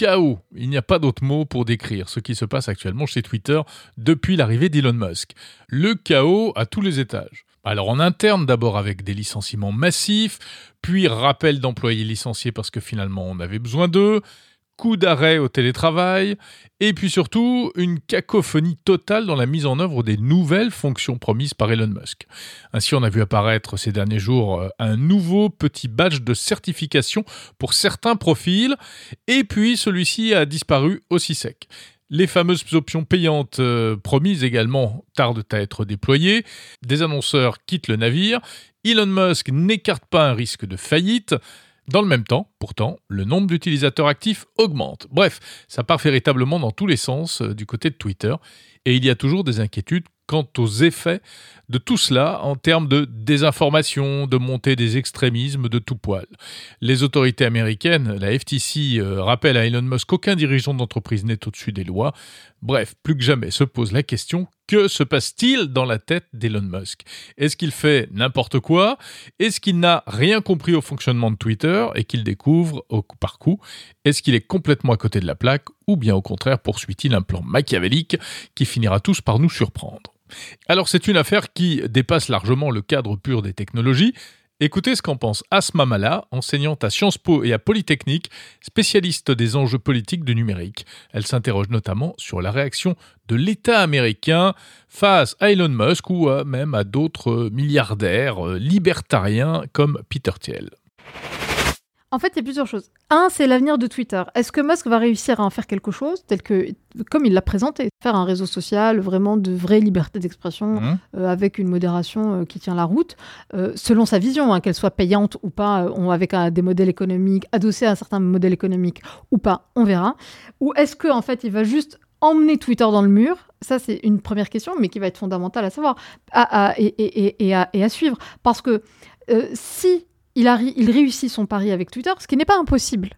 chaos. Il n'y a pas d'autre mot pour décrire ce qui se passe actuellement chez Twitter depuis l'arrivée d'Elon Musk. Le chaos à tous les étages. Alors en interne d'abord avec des licenciements massifs, puis rappel d'employés licenciés parce que finalement on avait besoin d'eux, coup d'arrêt au télétravail, et puis surtout une cacophonie totale dans la mise en œuvre des nouvelles fonctions promises par Elon Musk. Ainsi, on a vu apparaître ces derniers jours euh, un nouveau petit badge de certification pour certains profils, et puis celui-ci a disparu aussi sec. Les fameuses options payantes euh, promises également tardent à être déployées. Des annonceurs quittent le navire. Elon Musk n'écarte pas un risque de faillite. Dans le même temps, pourtant, le nombre d'utilisateurs actifs augmente. Bref, ça part véritablement dans tous les sens euh, du côté de Twitter, et il y a toujours des inquiétudes quant aux effets de tout cela en termes de désinformation, de montée des extrémismes de tout poil. Les autorités américaines, la FTC, euh, rappellent à Elon Musk qu'aucun dirigeant d'entreprise n'est au-dessus des lois. Bref, plus que jamais se pose la question que se passe-t-il dans la tête d'Elon Musk? Est-ce qu'il fait n'importe quoi? Est-ce qu'il n'a rien compris au fonctionnement de Twitter et qu'il découvre au coup par coup? Est-ce qu'il est complètement à côté de la plaque? Ou bien au contraire poursuit-il un plan machiavélique qui finira tous par nous surprendre alors c'est une affaire qui dépasse largement le cadre pur des technologies. Écoutez ce qu'en pense Asma Mala, enseignante à Sciences Po et à Polytechnique, spécialiste des enjeux politiques du numérique. Elle s'interroge notamment sur la réaction de l'État américain face à Elon Musk ou même à d'autres milliardaires euh, libertariens comme Peter Thiel. En fait, il y a plusieurs choses. Un, c'est l'avenir de Twitter. Est-ce que Musk va réussir à en faire quelque chose, tel que, comme il l'a présenté, faire un réseau social vraiment de vraie liberté d'expression, mmh. euh, avec une modération euh, qui tient la route, euh, selon sa vision, hein, qu'elle soit payante ou pas, avec des modèles économiques, adossés à un certain modèle économique ou pas, on verra. Ou est-ce que en fait, il va juste emmener Twitter dans le mur? Ça, c'est une première question, mais qui va être fondamentale à savoir et, à, et, à, suivre. Parce que si il, réussit son pari avec Twitter, ce qui n'est pas impossible.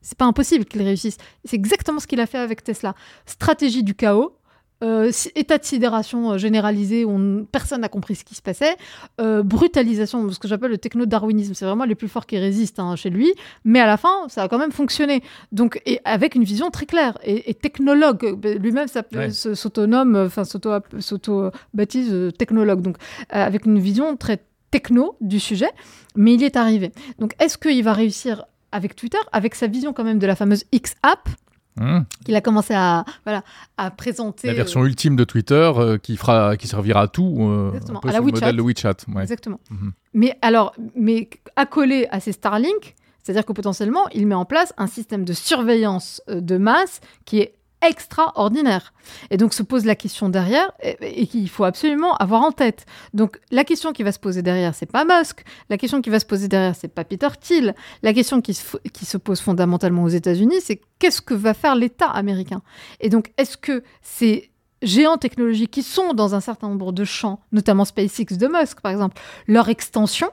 C'est pas impossible qu'il réussisse. C'est exactement ce qu'il a fait avec Tesla. Stratégie du chaos, euh, état de sidération euh, généralisé où personne n'a compris ce qui se passait, euh, brutalisation, ce que j'appelle le techno-darwinisme, c'est vraiment les plus forts qui résistent hein, chez lui, mais à la fin, ça a quand même fonctionné. Donc, et avec une vision très claire. Et, technologue, lui-même s'autonome, enfin s'auto-baptise technologue, donc avec une vision très techno du sujet, mais il y est arrivé. Donc est-ce qu'il va réussir avec Twitter, avec sa vision quand même de la fameuse X-App mmh. qu'il a commencé à, voilà, à présenter. La version euh, ultime de Twitter euh, qui, fera, qui servira à tout. Euh, Exactement, à la WeChat. modèle de WeChat. Exactement. Mmh. Mais alors, mais accolé à ces Starlink, c'est-à-dire que potentiellement, il met en place un système de surveillance de masse qui est extraordinaire. Et donc se pose la question derrière et, qu'il faut absolument avoir en tête. Donc la question qui va se poser derrière, c'est pas Musk. La question qui va se poser derrière, c'est pas Peter Thiel. La question qui se, qui se pose fondamentalement aux États-Unis, c'est qu'est-ce que va faire l'État américain? Et donc est-ce que ces géants technologiques qui sont dans un certain nombre de champs, notamment SpaceX de Musk par exemple, leur extension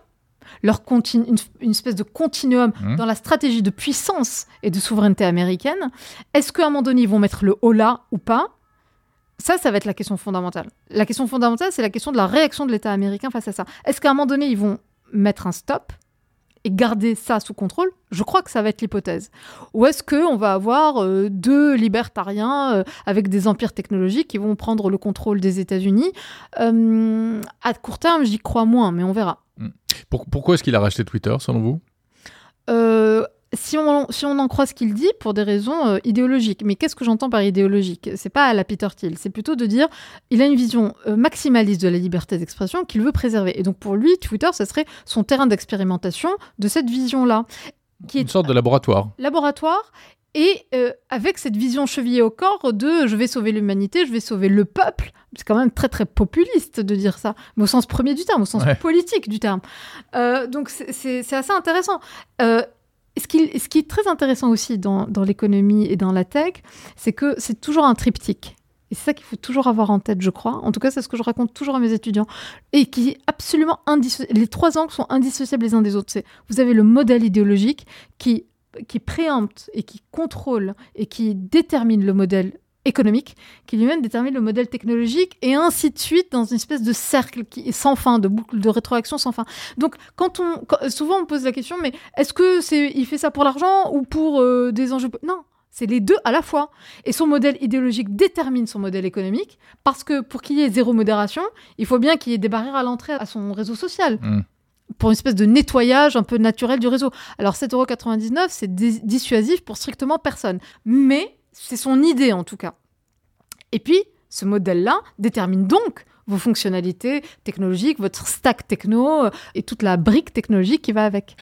leur une, une, espèce de continuum mmh. dans la stratégie de puissance et de souveraineté américaine. Est-ce qu'à un moment donné, ils vont mettre le haut là ou pas? Ça, ça va être la question fondamentale. La question fondamentale, c'est la question de la réaction de l'État américain face à ça. Est-ce qu'à un moment donné, ils vont mettre un stop et garder ça sous contrôle? Je crois que ça va être l'hypothèse. Ou est-ce qu'on va avoir euh, deux libertariens euh, avec des empires technologiques qui vont prendre le contrôle des États-Unis? Euh, À court terme, j'y crois moins, mais on verra. Pourquoi est-ce qu'il a racheté Twitter, selon vous? Euh, si on, si on en croit ce qu'il dit, pour des raisons euh, idéologiques. Mais qu'est-ce que j'entends par idéologique? C'est pas à la Peter Thiel, c'est plutôt de dire il a une vision euh, maximaliste de la liberté d'expression qu'il veut préserver. Et donc pour lui, Twitter, ce serait son terrain d'expérimentation de cette vision-là. Qui une sorte de laboratoire. Laboratoire et avec cette vision chevillée au corps de je vais sauver l'humanité, je vais sauver le peuple, c'est quand même très très populiste de dire ça, mais au sens premier du terme, au sens politique du terme. Euh, donc c'est assez intéressant. Euh, ce, qui, ce qui est très intéressant aussi dans, dans l'économie et dans la tech, c'est que c'est toujours un triptyque. Et c'est ça qu'il faut toujours avoir en tête, je crois. En tout cas, c'est ce que je raconte toujours à mes étudiants. Et qui est absolument indissociable. Les trois angles sont indissociables les uns des autres. Vous avez le modèle idéologique qui, qui préempte et qui contrôle et qui détermine le modèle économique qui lui-même détermine le modèle technologique et ainsi de suite dans une espèce de cercle qui est sans fin, de boucle de rétroaction sans fin. Donc quand on souvent on pose la question mais est-ce que c'est il fait ça pour l'argent ou pour euh, des enjeux Non, C'est les deux à la fois. Et son modèle idéologique détermine son modèle économique, parce que pour qu'il y ait zéro modération, il faut bien qu'il y ait des barrières à l'entrée à son réseau social. Hmm. Pour une espèce de nettoyage un peu naturel du réseau. Alors 7,99€, c'est dissuasif pour strictement personne. Mais c'est son idée en tout cas. Et puis, ce modèle-là détermine donc vos fonctionnalités technologiques, votre stack techno euh, et toute la brique technologique qui va avec.